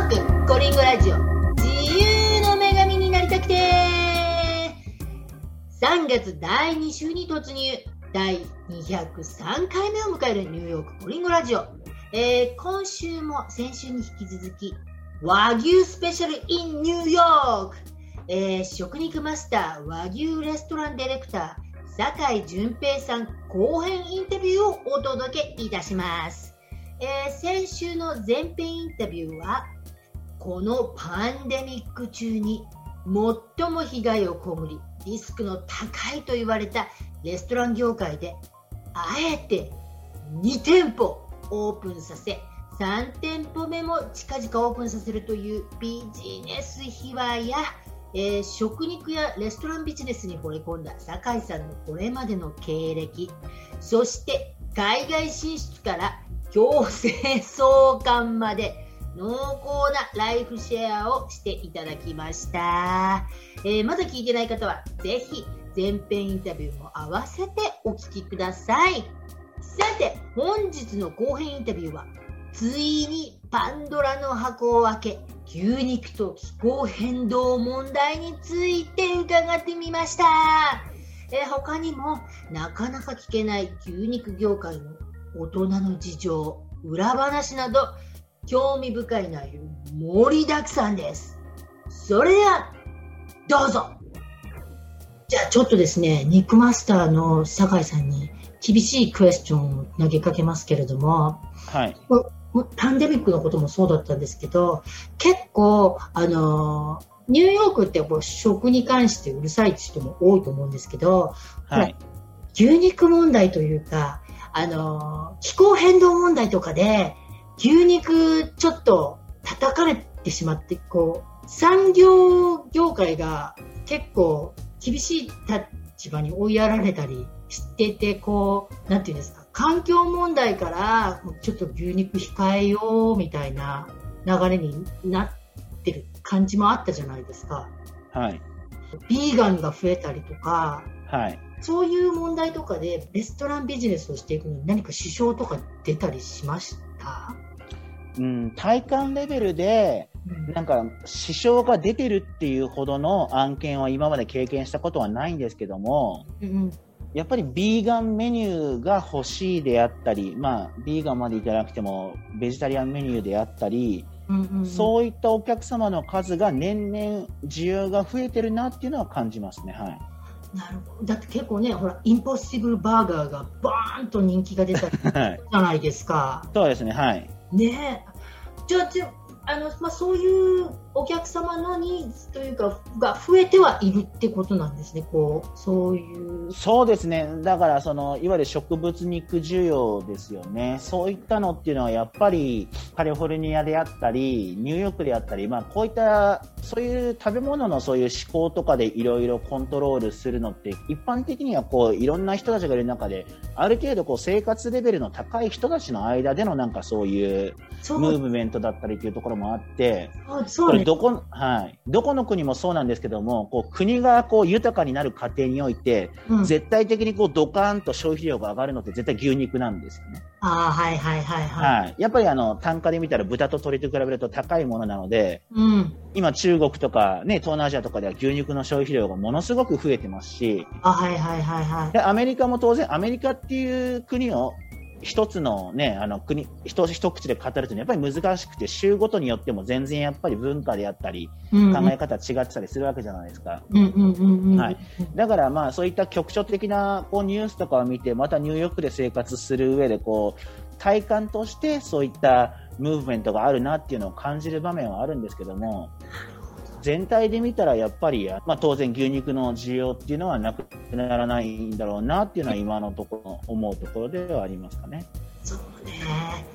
ークコリンゴラジオ。自由の女神になりたくて。3月第2週に突入。第203回目を迎えるニューヨークコリンゴラジオ、えー、今週も先週に引き続き和牛スペシャル in ニューヨーク、えー、食肉マスター和牛レストランディレクター酒井淳平さん後編インタビューをお届けいたします。えー、先週の前編インタビューはこのパンデミック中に最も被害を被りリスクの高いと言われたレストラン業界であえて2店舗オープンさせ3店舗目も近々オープンさせるというビジネス秘話や、えー、食肉やレストランビジネスに惚れ込んだ酒井さんのこれまでの経歴そして海外進出から強制送還まで濃厚なライフシェアをしていただきました。えー、まだ聞いてない方は、ぜひ前編インタビューも合わせてお聞きください。さて、本日の後編インタビューは、ついにパンドラの箱を開け、牛肉と気候変動問題について伺ってみました。え、他にも、なかなか聞けない牛肉業界の大人の事情、裏話など、興味深い内容盛りだくさんです。それでは、どうぞじゃあちょっとですね、肉マスターの酒井さんに厳しいクエスチョンを投げかけますけれども、はい。パンデミックのこともそうだったんですけど、結構、あのニューヨークってこう食に関してうるさい人も多いと思うんですけど、はい、牛肉問題というか、あの、気候変動問題とかで、牛肉ちょっと叩かれてしまって、こう、産業業界が結構厳しい立場に追いやられたりしてて、こう、なんていうんですか、環境問題からちょっと牛肉控えようみたいな流れになってる感じもあったじゃないですか。はい。ビーガンが増えたりとか、はい。そういう問題とかでレストランビジネスをしていくのに何か支障とか出たりしました？うん、体感レベルで、なんか支障が出てるっていうほどの案件は今まで経験したことはないんですけども、うん、やっぱりビーガンメニューが欲しいであったり、まあ、ビーガンまでいかなくてもベジタリアンメニューであったり、うんうんうん、そういったお客様の数が年々需要が増えてるなっていうのは感じますね。はい。なるほど。だって結構ね、ほら、インポッシブルバーガーがバーンと人気が出たじゃないですか。そうですね、はい。ねじゃあ、あのまあ、そういうお客様のニーズというかが増えてはいるってことなんですね、こうそういう。そうですね、だからそのいわゆる植物肉需要ですよね、そういったのっていうのはやっぱりカリフォルニアであったり、ニューヨークであったり、まあ、こういったそういう食べ物のそういう思考とかでいろいろコントロールするのって、一般的にはこういろんな人たちがいる中で、ある程度こう生活レベルの高い人たちの間でのなんかそういうムーブメントだったりというところもあって、これどこ、はい。どこの国もそうなんですけども、こう、国がこう、豊かになる過程において、うん、絶対的にこう、ドカーンと消費量が上がるのって絶対牛肉なんですよね。ああ、はいはいはいはい。はい。やっぱりあの、単価で見たら豚と鶏と比べると高いものなので、うん。今中国とかね、東南アジアとかでは牛肉の消費量がものすごく増えてますし、あ、はいはいはいはい。で、アメリカも当然、アメリカっていう国を一つのね、あの国、一一口で語るというのはやっぱり難しくて、州ごとによっても全然やっぱり文化であったり、うん考え方違ってたりするわけじゃないですか。はい。だからまあそういった局所的なこうニュースとかを見て、またニューヨークで生活する上でこう、体感としてそういったムーブメントがあるなっていうのを感じる場面はあるんですけども、全体で見たらやっぱり、まあ、当然牛肉の需要っていうのはなくならないんだろうなっていうのは今のところ思うところではありますかね。そうね。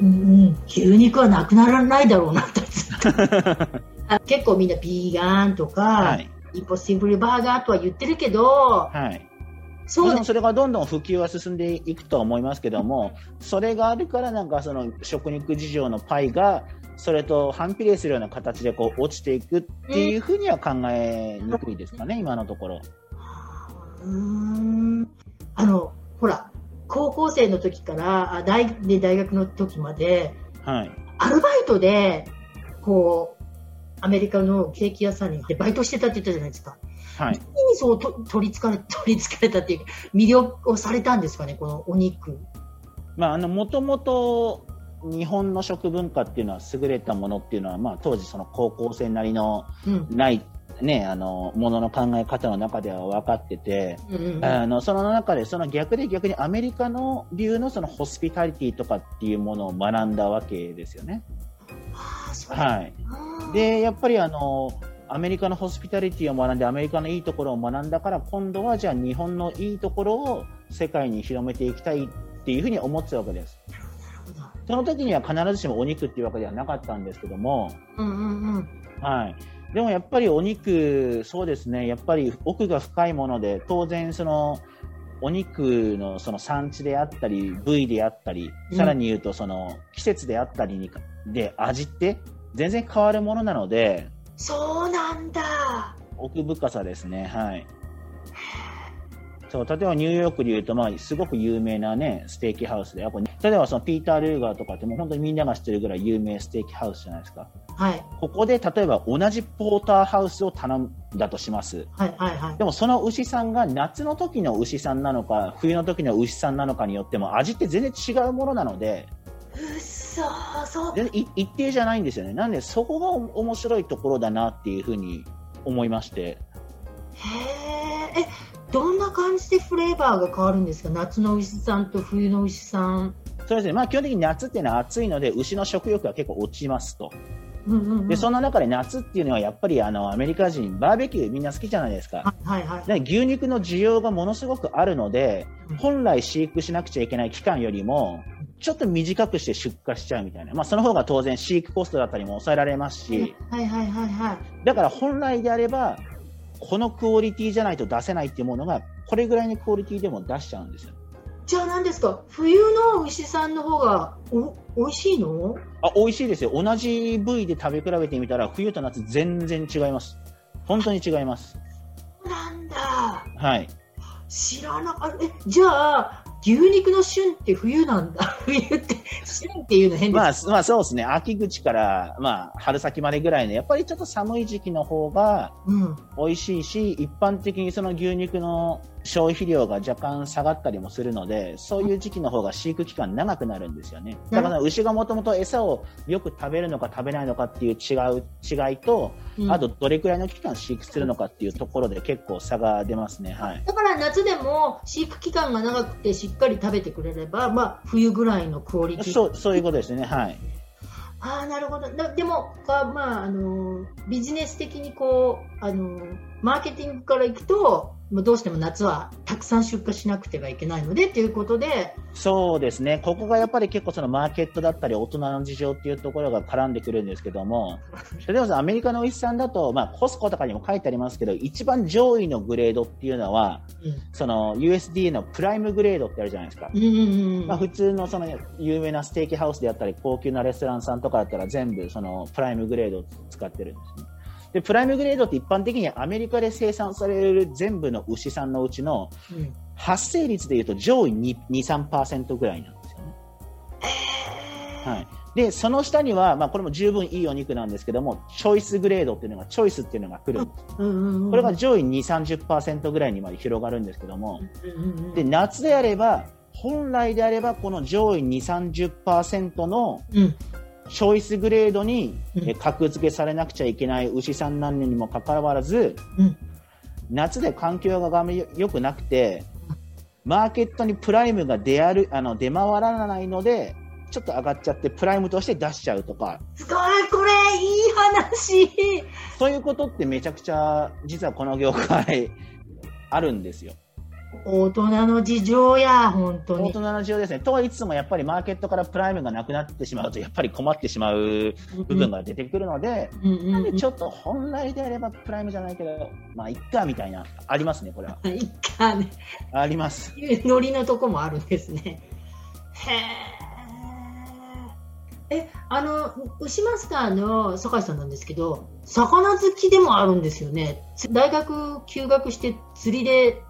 うん、牛肉はなくならないだろうなと 結構みんなビーガンとか、はい、インポッシブルバーガーとは言ってるけど、はい、そうそれがどんどん普及は進んでいくとは思いますけども、それがあるからなんかその食肉事情のパイがそれと反比例するような形でこう落ちていくっていうふうには考えにくいですかね、今のところ。うんあのほら高校生の時から大で大学の時まで、はい、アルバイトで、こう、アメリカのケーキ屋さんに行ってバイトしてたって言ったじゃないですか。はい。何にそうと取りつかれ、取りつかれたっていうか、魅了をされたんですかね、このお肉。まあ、あの、もともと、日本の食文化っていうのは優れたものっていうのは、まあ、当時その高校生なりのうん。ない、ね、あの、ものの考え方の中では分かってて、うんうんうんあの、その中で、その逆で逆にアメリカの流のそのホスピタリティとかっていうものを学んだわけですよね。はい。で、やっぱりあの、アメリカのホスピタリティを学んで、アメリカのいいところを学んだから、今度はじゃあ日本のいいところを世界に広めていきたいっていうふうに思ってたわけです。その時には必ずしもお肉っていうわけではなかったんですけども、うんうんうん。はい。でもやっぱりお肉、そうですね、やっぱり奥が深いもので、当然その、お肉のその産地であったり、部位であったり、うんさらに言うとその季節であったりにか、で味って全然変わるものなので、そうなんだ。奥深さですね、はい。そう例えばニューヨークで言うと、まあ、すごく有名な、ね、ステーキハウスで、やっぱ例えばそのピーター・ルーガーとかって、もう本当にみんなが知ってるぐらい有名ステーキハウスじゃないですか。はい。ここで例えば同じポーターハウスを頼んだとします。はいはいはい。でもその牛さんが夏の時の牛さんなのか、冬の時の牛さんなのかによっても味って全然違うものなので、うっそー、そう。一定じゃないんですよね。なんでそこが面白いところだなっていうふうに思いまして。へえ。え、どんな感じでフレーバーが変わるんですか？夏の牛さんと冬の牛さん。そうですね。まあ基本的に夏っていうのは暑いので、牛の食欲が結構落ちますと。うんうんうん。で、その中で夏っていうのはやっぱりあのアメリカ人、バーベキューみんな好きじゃないですか。はいはい牛肉の需要がものすごくあるのでうん、本来飼育しなくちゃいけない期間よりも、ちょっと短くして出荷しちゃうみたいな。まあその方が当然飼育コストだったりも抑えられますし、はいはいはいはい。だから本来であれば、このクオリティじゃないと出せないっていうものが、これぐらいのクオリティでも出しちゃうんですよ。じゃあ何ですか？冬の牛さんの方がお美味しいの？あ、美味しいですよ。同じ部位で食べ比べてみたら、冬と夏全然違います。本当に違います。なんだ。はい。知らなかった。え、じゃあ、牛肉の旬って冬なんだ。冬って、旬っていうの変です。まあ、まあそうですね。秋口から、まあ、春先までぐらいの、やっぱりちょっと寒い時期の方がうん。美味しいし、一般的にその牛肉の消費量が若干下がったりもするので、そういう時期の方が飼育期間長くなるんですよね。だから牛がもともと餌をよく食べるのか食べないのかっていう違う違いと、うんあとどれくらいの期間飼育するのかっていうところで結構差が出ますね。はい。だから夏でも飼育期間が長くてしっかり食べてくれれば、まあ、冬ぐらいのクオリティそう、そういうことですね。はい。ああなるほどだでもか、まあ、あのビジネス的にこうあのマーケティングからいくとどうしても夏はたくさん出荷しなくてはいけないのでということでそうですね。ここがやっぱり結構そのマーケットだったり大人の事情っていうところが絡んでくるんですけども、例えばアメリカの牛さんだと、まあコスコとかにも書いてありますけど、一番上位のグレードっていうのは、その USDA のプライムグレードってあるじゃないですか。うんうんうんまあ普通のその有名なステーキハウスであったり、高級なレストランさんとかだったら全部そのプライムグレードを使ってるんですね。で、プライムグレードって一般的にアメリカで生産される全部の牛さんのうちのうん発生率でいうと上位2、2 3%ぐらいなんですよね。えーはい。で、その下には、まあこれも十分いいお肉なんですけども、チョイスグレードっていうのが、チョイスっていうのが来るんです。うんうんうんこれが上位2、30%ぐらいにまで広がるんですけども、うんうんうんで、夏であれば、本来であれば、この上位2、30%のうんチョイスグレードに格付けされなくちゃいけない牛さんなんにもかかわらず、うん。夏で環境が良くなくて、マーケットにプライムが出あるあの出回らないので、ちょっと上がっちゃって、プライムとして出しちゃうとか、すごいこれいい話。そういうことってめちゃくちゃ、実はこの業界、あるんですよ。大人の事情や本当に大人の事情ですね。とは言いつつも、やっぱりマーケットからプライムがなくなってしまうと、やっぱり困ってしまう部分が出てくるので、うんうんなんうんでちょっと本来であればプライムじゃないけど、まあ、いっか、みたいな、ありますね、これは。いいかねあります。ノリのとこもあるんですね。へえ。え、あの、牛マスターの酒井さんなんですけど、魚好きでもあるんですよね。つ大学休学して釣りで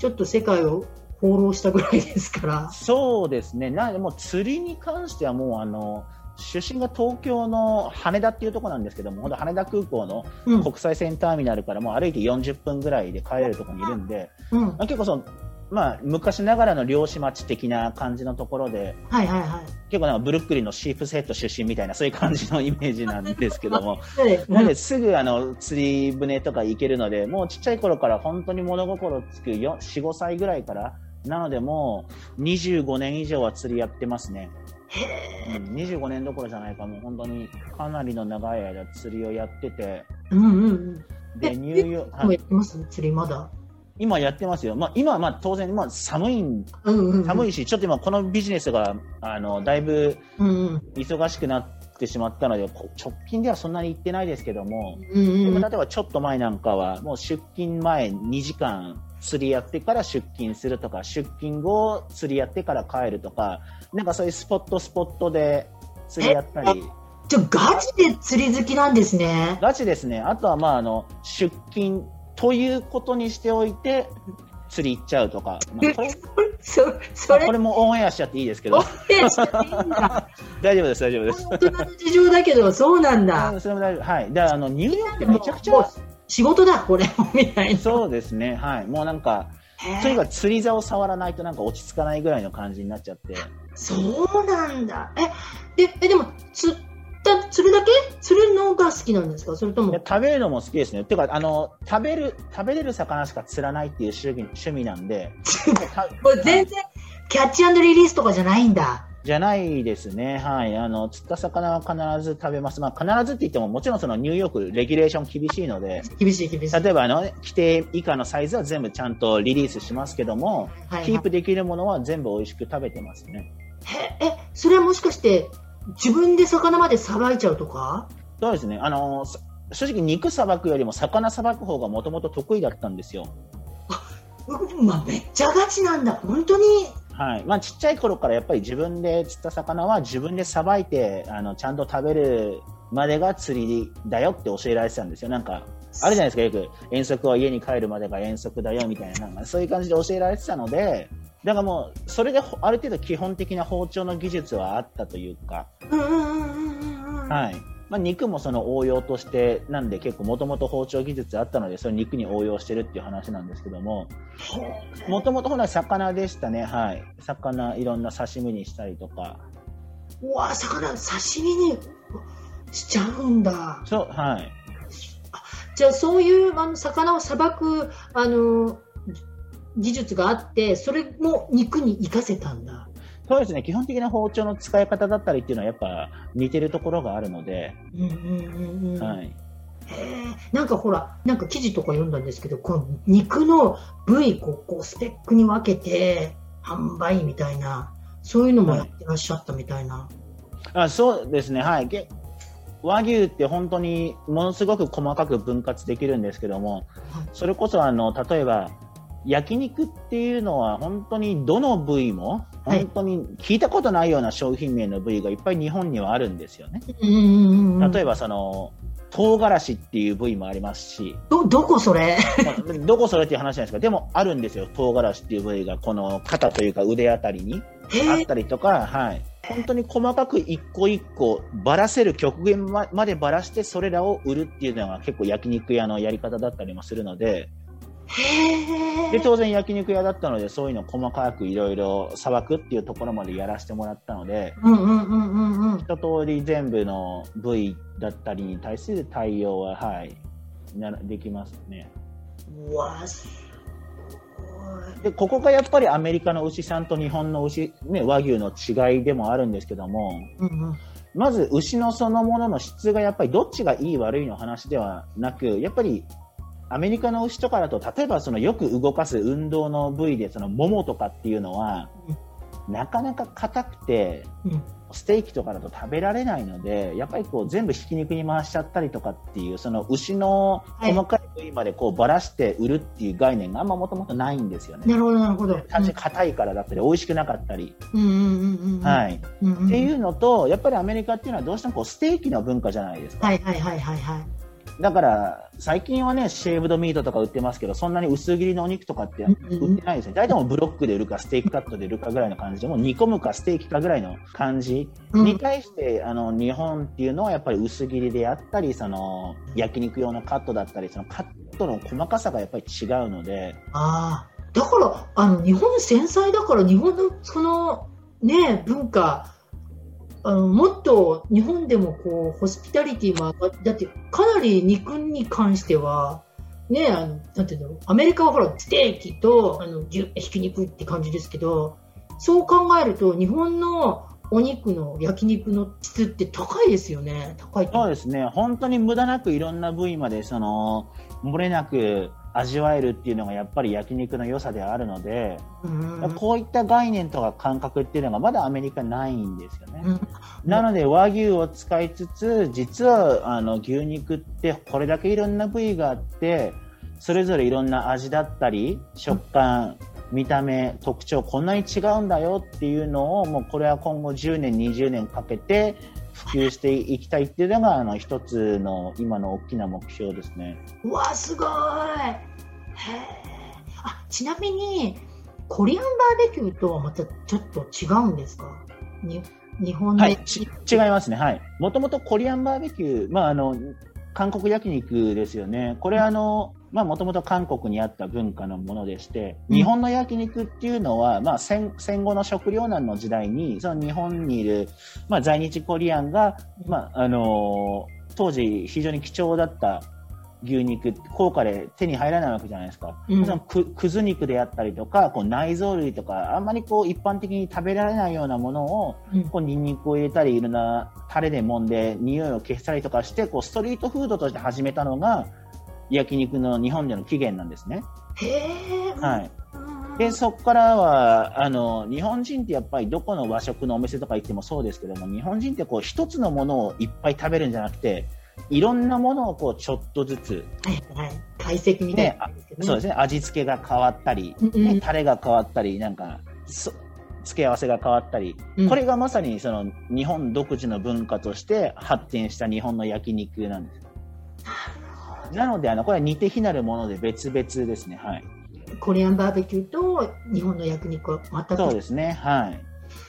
ちょっと世界を放浪したぐらいですから。そうですね。なもう釣りに関してはもうあの出身が東京の羽田っていうところなんですけども、本当羽田空港の国際線ターミナルからもう歩いて40分ぐらいで帰れるところにいるんで、うん、結構その、まあ、昔ながらの漁師町的な感じのところで、はいはいはい、結構なんかブルックリンのシープセット出身みたいなそういう感じのイメージなんですけども。なのですぐあの釣り船とか行けるのでもうちっちゃい頃から本当に物心つく45歳ぐらいから。なのでもう25年以上は釣りやってますね。うん、25年どころじゃないかもう本当にかなりの長い間釣りをやってて、うんうんうん、でニューヨーク、はい、やってます？釣りまだ？今やってますよ。まあ、今はまあ当然、まあ、寒い、寒いし、ちょっと今このビジネスが、あの、だいぶ忙しくなってしまったので、直近ではそんなに行ってないですけども、うんうん、例えばちょっと前なんかは、もう出勤前2時間釣りやってから出勤するとか、出勤後釣りやってから帰るとか、なんかそういうスポットスポットで釣りやったり。じゃガチで釣り好きなんですね。ガチですね。あとはまあ、あの、出勤、ということにしておいて、釣り行っちゃうとか、まあ、これそそれこれもオンエアしちゃっていいですけど。大丈夫です、大丈夫です。大人の事情だけど、そうなんだ。それも大丈夫。はい。だから、あの、ニューヨークめちゃくちゃ。仕事だ、これも、みたいな。そうですね。はい。もうなんか、とにかく釣り竿を触らないとなんか落ち着かないぐらいの感じになっちゃって。そうなんだ。え、で、え、でも、つ、た釣るだけ？釣るのが好きなんですか？それとも？食べるのも好きですね。てか、あの、食べる、食べれる魚しか釣らないっていう趣味趣味なんで。これ全然、キャッチリリースとかじゃないんだ。じゃないですね。はい。あの、釣った魚は必ず食べます。まあ、必ずって言っても、もちろんそのニューヨーク、レギュレーション厳しいので。厳しい、厳しい。例えば、あの、規定以下のサイズは全部ちゃんとリリースしますけども、はいはい、キープできるものは全部美味しく食べてますね。え、それはもしかして、自分で魚までさばいちゃうとか？そうですね。あの、正直肉さばくよりも魚さばく方がもともと得意だったんですよ。まあ、めっちゃガチなんだ。本当に？はい。まあ、ちっちゃい頃からやっぱり自分で釣った魚は自分でさばいて、あの、ちゃんと食べるまでが釣りだよって教えられてたんですよ。なんか、あるじゃないですか、よく遠足は家に帰るまでが遠足だよみたいな、なんかそういう感じで教えられてたので、だからもう、それである程度基本的な包丁の技術はあったというか、はい。まあ、肉もその応用として、なんで結構もともと包丁技術あったので、それ肉に応用してるっていう話なんですけども、もともとほら魚でしたね、はい。魚、いろんな刺身にしたりとか。うわ魚、刺身にしちゃうんだ。そう、はい。じゃあそういうあの魚をさばく、あの、技術があって、それも肉に活かせたんだ。そうですね、基本的な包丁の使い方だったりっていうのはやっぱ似てるところがあるので。うんうんうんうん。はい。なんかほら、なんか記事とか読んだんですけど、この肉の部位こうこうスペックに分けて販売みたいな、そういうのもやってらっしゃったみたいな。はい、あそうですね、はい。和牛って本当にものすごく細かく分割できるんですけども、それこそあの例えば焼肉っていうのは本当にどの部位も本当に聞いたことないような商品名の部位がいっぱい日本にはあるんですよね。例えばその唐辛子っていう部位もありますし。ど、どこそれ？どこそれっていう話じゃないですか。でもあるんですよ。唐辛子っていう部位がこの肩というか腕あたりにあったりとか、はい。本当に細かく一個一個ばらせる極限までばらしてそれらを売るっていうのが結構焼肉屋のやり方だったりもするので、で当然焼肉屋だったのでそういうの細かくいろいろさばくっていうところまでやらせてもらったので、一通り全部の部位だったりに対する対応は、はい、なできますね。うわでここがやっぱりアメリカの牛さんと日本の牛、ね、和牛の違いでもあるんですけども、うんうん、まず牛のそのものの質がやっぱりどっちがいい悪いの話ではなくやっぱりアメリカの牛とかだと例えばそのよく動かす運動の部位でそのももとかっていうのは、うん、なかなか硬くて、うん、ステーキとかだと食べられないのでやっぱりこう全部ひき肉に回しちゃったりとかっていうその牛の細かい部位までこうばらして売るっていう概念があんまもともとないんですよね。なるほどなるほど。単純に硬いからだったり美味しくなかったり。はい。っていうのとやっぱりアメリカっていうのはどうしてもこうステーキの文化じゃないですか。はいはいはいはいはい。だから最近はねシェーブドミートとか売ってますけどそんなに薄切りのお肉とかって売ってないですね、大体もブロックで売るかステーキカットで売るかぐらいの感じでもう煮込むかステーキかぐらいの感じに対して、あの日本っていうのはやっぱり薄切りであったりその焼肉用のカットだったりそのカットの細かさがやっぱり違うのであだからあの日本繊細だから日本のそのね文化あのもっと日本でもこうホスピタリティも上がだってかなり肉に関してはねあのなんていうのアメリカはほらステーキとあの牛ひき肉って感じですけどそう考えると日本のお肉の焼肉の質って高いですよね。高いそうですね。本当に無駄なくいろんな部位までその漏れなく味わえるっていうのがやっぱり焼肉の良さであるので、うん、こういった概念とか感覚っていうのがまだアメリカないんですよね。うん、なので和牛を使いつつ実はあの牛肉ってこれだけいろんな部位があってそれぞれいろんな味だったり食感、見た目特徴こんなに違うんだよっていうのをもうこれは今後10年20年かけて普及していきたいっていうのがあの一つの今の大きな目標ですね。うわすごいへあちなみにコリアンバーベキューとはまたちょっと違うんですか？に日本で、はい、違いますね。はい。もともとコリアンバーベキュー、まああの韓国焼肉ですよね。これあのまあ、もともと韓国にあった文化のものでして、日本の焼肉っていうのは、まあ戦、戦後の食糧難の時代に、その日本にいる、まあ、在日コリアンが、まあ、あのー、当時非常に貴重だった牛肉、高価で手に入らないわけじゃないですか。うん、そのくくず肉であったりとか、こう内臓類とか、あんまりこう一般的に食べられないようなものを、うん、こうニンニクを入れたり、いろんなタレで揉んで、匂いを消したりとかして、こうストリートフードとして始めたのが、焼肉の日本での起源なんですね。はい。で、そこからは、あの、日本人ってやっぱりどこの和食のお店とか行ってもそうですけども、日本人ってこう一つのものをいっぱい食べるんじゃなくて、いろんなものをこうちょっとずつ、はいはい、解析みたいな、ね、そうですね、味付けが変わったり、ね、タレが変わったり、なんか、付け合わせが変わったり、うん、これがまさにその日本独自の文化として発展した日本の焼肉なんです。なので、あの、これは似て非なるもので別々ですね。はい。コリアンバーベキューと日本の焼肉は全くそうですね。はい。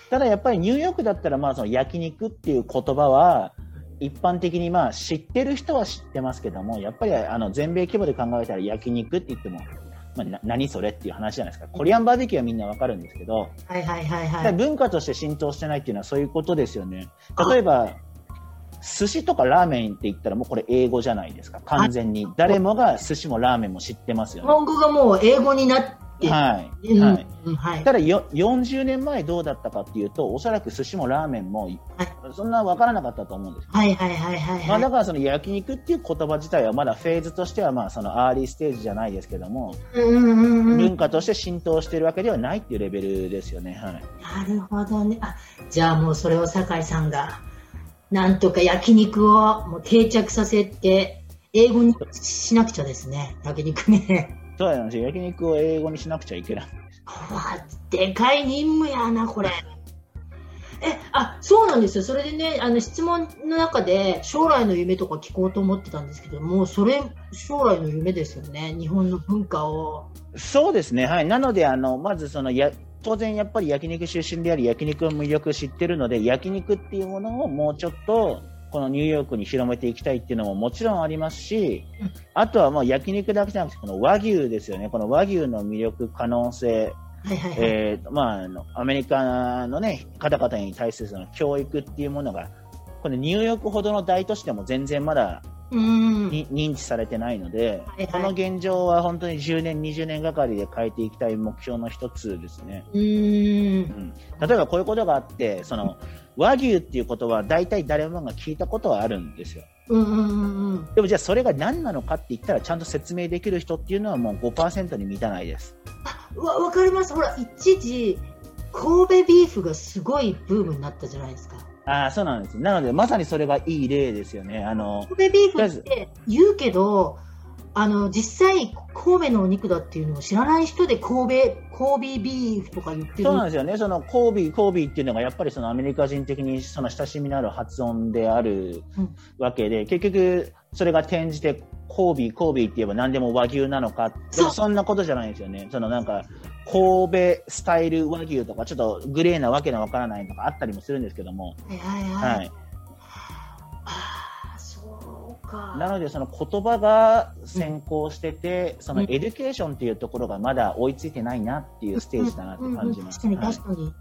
ただやっぱりニューヨークだったら、まあその焼肉っていう言葉は、一般的にまあ知ってる人は知ってますけども、やっぱりあの全米規模で考えたら焼肉って言っても、まあ、何それっていう話じゃないですか。コリアンバーベキューはみんなわかるんですけど、はいはいはいはい。文化として浸透してないっていうのはそういうことですよね。例えば、寿司とかラーメンって言ったらもうこれ英語じゃないですか。完全に。誰もが寿司もラーメンも知ってますよね。本語がもう英語になって、はい。はい。うん、はい、ただよ、40年前どうだったかっていうと、おそらく寿司もラーメンも、そんな分からなかったと思うんです。はいはいはいはい、はい、まあ、だからその焼肉っていう言葉自体はまだフェーズとしてはまあそのアーリーステージじゃないですけども、文化として浸透しているわけではないっていうレベルですよね。はい。なるほどね。あ、じゃあもうそれを酒井さんが、なんとか焼肉をもう定着させて、英語にしなくちゃですね、焼肉ね。そうなんですよ。焼肉を英語にしなくちゃいけない。わでかい任務やな、これ。え、あ、そうなんですよ。それでね、あの質問の中で将来の夢とか聞こうと思ってたんですけども、それ、将来の夢ですよね。日本の文化を。そうですね。はい。なので、あの、まずそのや、当然やっぱり焼肉出身であり焼肉の魅力を知ってるので焼肉っていうものをもうちょっとこのニューヨークに広めていきたいっていうのももちろんありますし、あとはもう焼肉だけじゃなくてこの和牛ですよね。この和牛の魅力可能性。えまあ、アメリカの、ね、方々に対するその教育っていうものがこのニューヨークほどの大都市でも全然まだ認知されてないので、はいはい、この現状は本当に10年、20年がかりで変えていきたい目標の一つですね。うん、例えばこういうことがあって、その和牛っていうことは大体誰もが聞いたことはあるんですよ。うんうんうん、でもじゃあそれが何なのかって言ったらちゃんと説明できる人っていうのはもう5%に満たないです。あわ分かります。ほら、一時神戸ビーフがすごいブームになったじゃないですか。ああ、そうなんです。なので、まさにそれがいい例ですよね。あの、神戸ビーフって言うけど、あの、実際、神戸のお肉だっていうのを知らない人で神戸、神戸ビーフとか言ってる。そうなんですよね。その神戸、神戸っていうのがやっぱりそのアメリカ人的にその親しみのある発音であるわけで、うん、結局、それが転じてコービー、コービーって言えば何でも和牛なのか。でもそんなことじゃないんですよね。そのなんか、神戸スタイル和牛とか、ちょっとグレーなわけのわからないとかあったりもするんですけども。はいはいはい。はい、ああ、そうか。なので、その言葉が先行してて、うん、その education っていうところがまだ追いついてないなっていうステージだなって感じます。確かに確かに。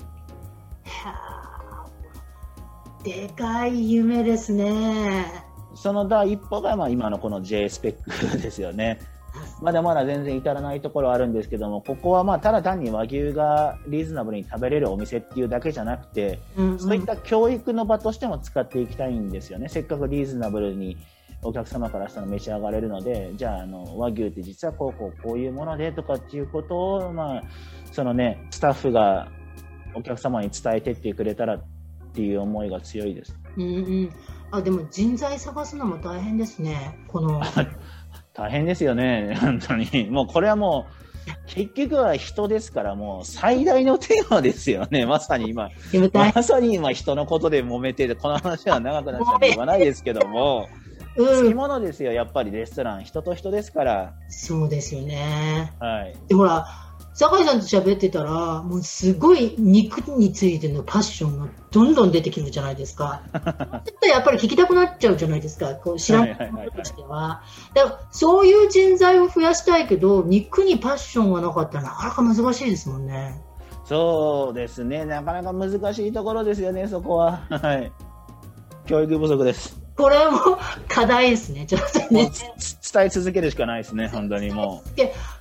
でかい夢ですね。その第一歩がまあ今のこの J スペックですよね。まだまだ全然至らないところあるんですけども、ここはまあただ単に和牛がリーズナブルに食べれるお店っていうだけじゃなくて、うんうん、そういった教育の場としても使っていきたいんですよね。せっかくリーズナブルにお客様からしたら召し上がれるので、じゃあ、あの、和牛って実はこうこうこういうものでとかっていうことを、まあ、そのね、スタッフがお客様に伝えてってくれたらっていう思いが強いです。うんうんあでも人材探すのも大変ですね、この。大変ですよね、本当に。もうこれはもう、結局は人ですから、もう最大のテーマですよね、まさに今。まさに今人のことで揉めてる、この話は長くなっちゃう 言わないですけども。うん、き物ですよ、やっぱりレストラン、人と人ですから。そうですよね。はい。で、ほら、酒井さんと喋ってたら、もうすごい肉についてのパッションがどんどん出てくるじゃないですか。やっぱり聞きたくなっちゃうじゃないですか、こう知らないこととしては。だからそういう人材を増やしたいけど、肉にパッションがなかったらなかなか難しいですもんね。そうですね、なかなか難しいところですよね、そこは。はい。教育不足です。これも課題ですね、ちょっとね。伝え続けるしかないですね、本当にも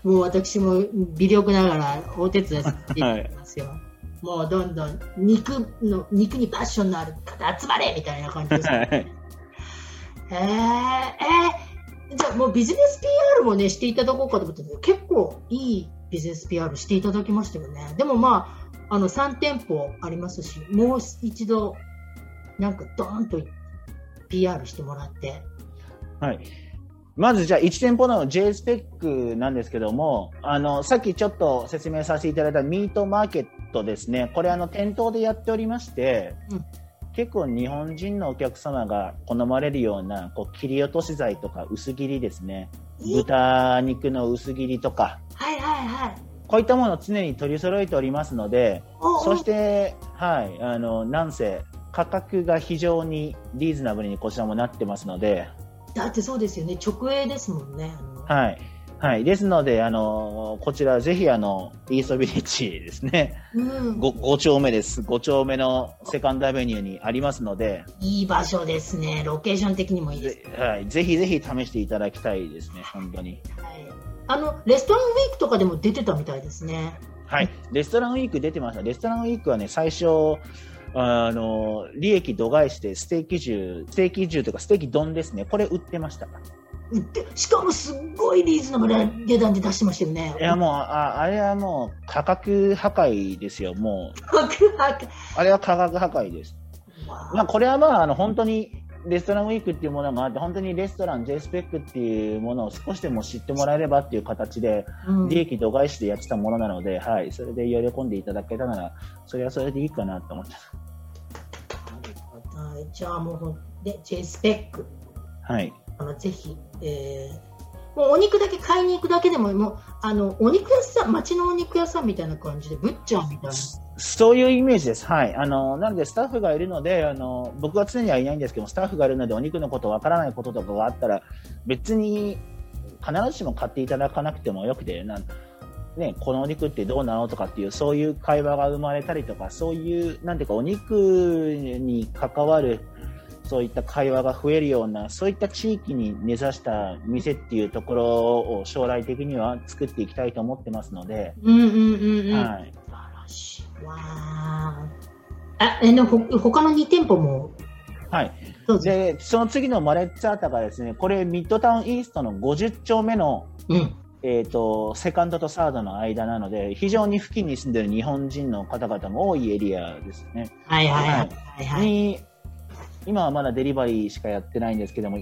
う。もう私も微力ながらお手伝いさせていただきますよ。はい、もうどんどん肉の、肉にパッションのある方集まれみたいな感じです、ね。はい、えー、えー、じゃあもうビジネス PR もね、していただこうかと思って結構いいビジネス PR していただきましたよね。でもまあ、あの3店舗ありますし、もう一度、なんかドーンと PR してもらって。はい。まずじゃあ1店舗の J スペックなんですけども、あの、さっきちょっと説明させていただいたミートマーケットですね。これあの店頭でやっておりまして、うん、結構日本人のお客様が好まれるようなこう切り落とし剤とか薄切りですね。豚肉の薄切りとか。はいはいはい。こういったものを常に取り揃えておりますので、そして、はい、あの、なんせ、価格が非常にリーズナブルにこちらもなってますので。だってそうですよね、直営ですもんね。はい。はい。ですので、あの、こちらぜひあの、イーストビレッジですね。うん、5, 5丁目です。5丁目のセカンドアベニューにありますので。いい場所ですね。ロケーション的にもいいです、ね、はい。ぜひぜひ試していただきたいですね。本当に。はい。あの、レストランウィークとかでも出てたみたいですね。はい。レストランウィーク出てました。レストランウィークはね、最初、あの、利益度外視でステーキ重、ステーキ重とかステーキ丼ですね。これ売ってました。売って、しかもすっごいリーズナブルな値段で出してましたよね。いやもう、ああれはもう価格破壊ですよ、もう。価格破壊あれは価格破壊です。まあ、これはまあ、あの、本当に、レストランウィークっていうものがあって、本当にレストラン J スペックっていうものを少しでも知ってもらえればっていう形で、利益度外視でやってたものなので、はい、それで喜んでいただけたなら、それはそれでいいかなと思ってます。はい、じゃあもう、で、J スペック。はい。あのぜひ、えー、もうお肉だけ買いに行くだけでも、もう、あの、お肉屋さん、町のお肉屋さんみたいな感じで、ブッチャーみたいな。そういうイメージです。はい。あの、なのでスタッフがいるので、あの、僕は常にはいないんですけどスタッフがいるのでお肉のことわからないこととかがあったら、別に必ずしも買っていただかなくてもよくて、なんね、このお肉ってどうなのとかっていう、そういう会話が生まれたりとか、そういう、なんていうか、お肉に関わる、そういった会話が増えるような、そういった地域に根ざした店っていうところを将来的には作っていきたいと思ってますので。うんうんうんうん。はい。わあ。え、の、ほ、他の2店舗も？はい。で、その次のマレッツァータがですね、これミッドタウンイーストの50丁目の、うん、えっ、ー、と、セカンドとサードの間なので、非常に付近に住んでる日本人の方々も多いエリアですね。はいはいはい。はい、に今はまだデリバリーしかやってないんですけども、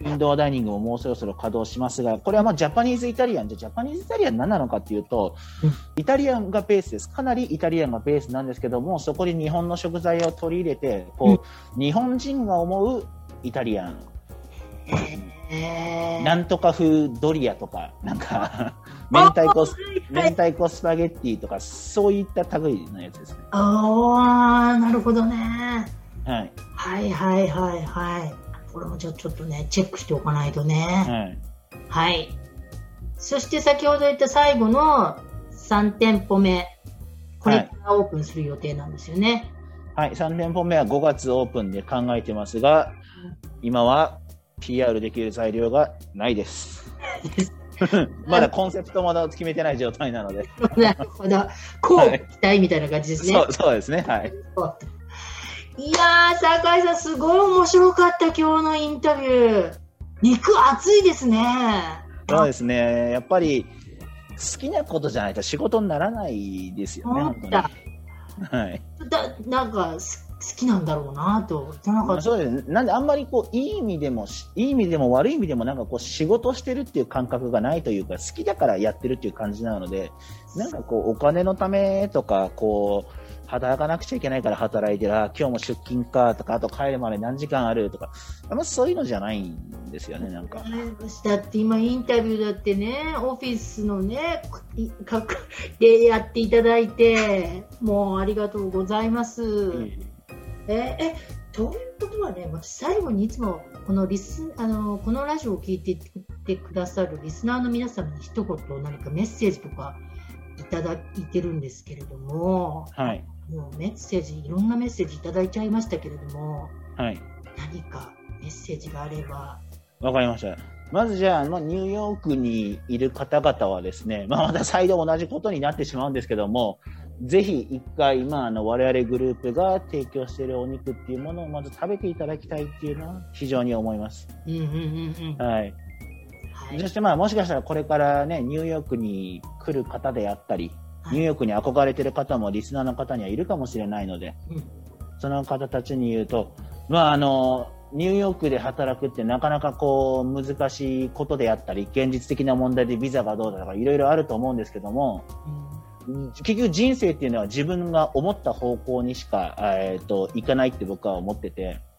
インドアダイニングももうそろそろ稼働しますが、これはまあジャパニーズイタリアンじゃ、ジャパニーズイタリアン何なのかっていうと、イタリアンがベースです。かなりイタリアンがベースなんですけども、そこに日本の食材を取り入れて、こう、日本人が思うイタリアンえー、なんとか風ドリアとか、なんか、明太子、明太子スパゲッティとか、そういった類のやつですね。ああ、なるほどね。はい。はいはいはいはい。これもじゃあちょっとね、チェックしておかないとね。はい。はい。そして先ほど言った最後の3店舗目。これからオープンする予定なんですよね。はい、3店舗目は5月オープンで考えてますが、今は PR できる材料がないです。まだコンセプトまだ決めてない状態なので。なるほど。こう期待みたいな感じですね。そうそうですね。はい。いやー、酒井さん、すごい面白かった、今日のインタビュー。肉熱いですね。そうですね。やっぱり、好きなことじゃないと仕事にならないですよね、思本当に。った。はい。だなんかす好きなんだろうなと。なんかそうですね。なんであんまりこう、いい意味でもし、いい意味でも悪い意味でもなんかこう、仕事してるっていう感覚がないというか、好きだからやってるっていう感じなので、なんかこう、お金のためとか、こう、働かなくちゃいけないから働いてる、あ今日も出勤かとか、あと帰るまで何時間あるとか、あんまそういうのじゃないんですよね、なんか。だって今インタビューだってね、オフィスのね、でやっていただいて、もうありがとうございます。え、え、ということはね、私最後にいつもこのリス、あの、このラジオを聞いていてくださるリスナーの皆様に一言何かメッセージとかいただいてるんですけれども、はい。もうメッセージ、いろんなメッセージいただいちゃいましたけれども、はい。何かメッセージがあれば。わかりました。まずじゃあ、まあ、ニューヨークにいる方々はですね、まあ、また再度同じことになってしまうんですけども、ぜひ一回、まあ、あの、我々グループが提供しているお肉っていうものをまず食べていただきたいっていうのは非常に思います。うんうんうんうん。はい。はいそしてまあ、もしかしたらこれからね、ニューヨークに来る方であったり、ニューヨークに憧れてる方もリスナーの方にはいるかもしれないので、うんその方たちに言うと、まああの、ニューヨークで働くってなかなかこう難しいことであったり、現実的な問題でビザがどうだとかいろいろあると思うんですけども、結局人生っていうのは自分が思った方向にしか、えー、といかないって僕は思ってて、うん。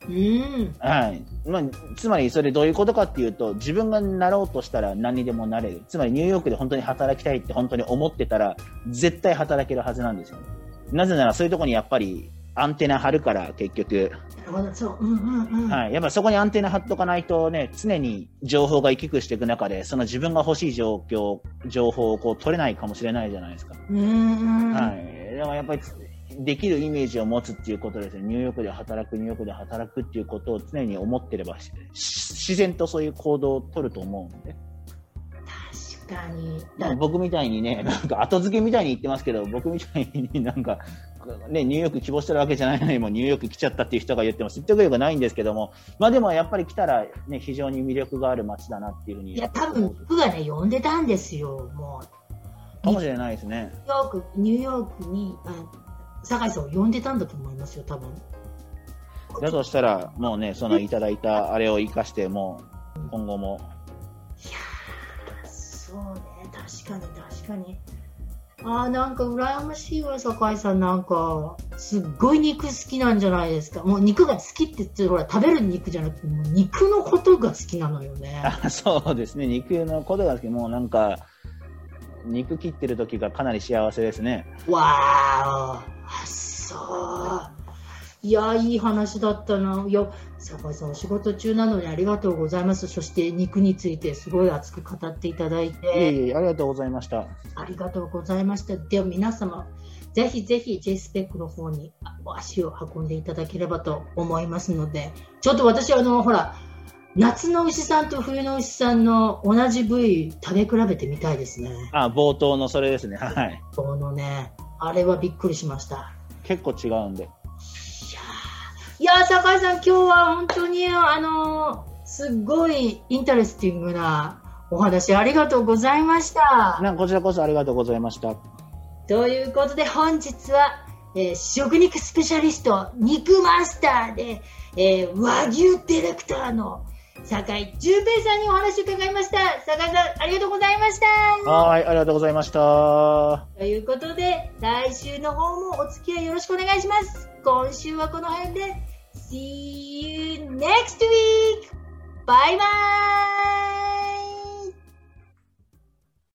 はい。まあ、つまりそれどういうことかっていうと自分がなろうとしたら何にでもなれる。つまりニューヨークで本当に働きたいって本当に思ってたら絶対働けるはずなんですよ、ね、なぜならそういうところにやっぱりアンテナ張るから結局、なるほど、そう。うんうんうん。はい、やっぱそこにアンテナ張っとかないとね常に情報が行き来していく中でその自分が欲しい状況情報をこう取れないかもしれないじゃないですか。はい、だからやっぱりできるイメージを持つっていうことですね。ニューヨークで働く、ニューヨークで働くっていうことを常に思ってれば、し自然とそういう行動を取ると思うんで。確かに。まあ僕みたいにね、なんか後付けみたいに言ってますけど、僕みたいになんか、ね、ニューヨーク希望してるわけじゃないのにもニューヨーク来ちゃったっていう人が言っても説得力がないんですけども、まあでもやっぱり来たらね、非常に魅力がある街だなっていうふうに。いや、多分、僕がね、呼んでたんですよ、もう。かもしれないですね。ニューヨーク、ニューヨークに、あ酒井さんを呼んでたんだと思いますよ、多分。だとしたら、もうね、そのいただいたあれを生かして、もう今後もいやー、そうね、確かに確かに。あーなんか羨ましいわ、酒井さん。なんか、すっごい肉好きなんじゃないですか。もう肉が好きって言って、ほら、食べる肉じゃなくて、もう肉のことが好きなのよね。あ そうですね、肉のことが好き、もうなんか、肉切ってる時がかなり幸せですね。わーあ、そう。いや、いい話だったな。いや、酒井さん、お仕事中なのにありがとうございます。そして、肉についてすごい熱く語っていただいいえて、いえ、ありがとうございました。ありがとうございました。では、皆様、ぜひぜひ J スペックの方にお足を運んでいただければと思いますので、ちょっと私、あの、ほら、夏の牛さんと冬の牛さんの同じ部位食べ比べてみたいですね。あ、冒頭のそれですね。はい。このね、あれはびっくりしました。結構違うんで。いやー、酒井さん、今日は本当に、あのーすっごい interesting なお話ありがとうございました。なこちらこそありがとうございました。ということで、本日は、えー食肉スペシャリスト、肉マスターで、えー和牛ディレクターの酒井淳平さんにお話を伺いました。酒井さん、ありがとうございました。はい、ありがとうございました。ということで、来週の方もお付き合いよろしくお願いします。今週はこの辺で、See you next week! バイバーイ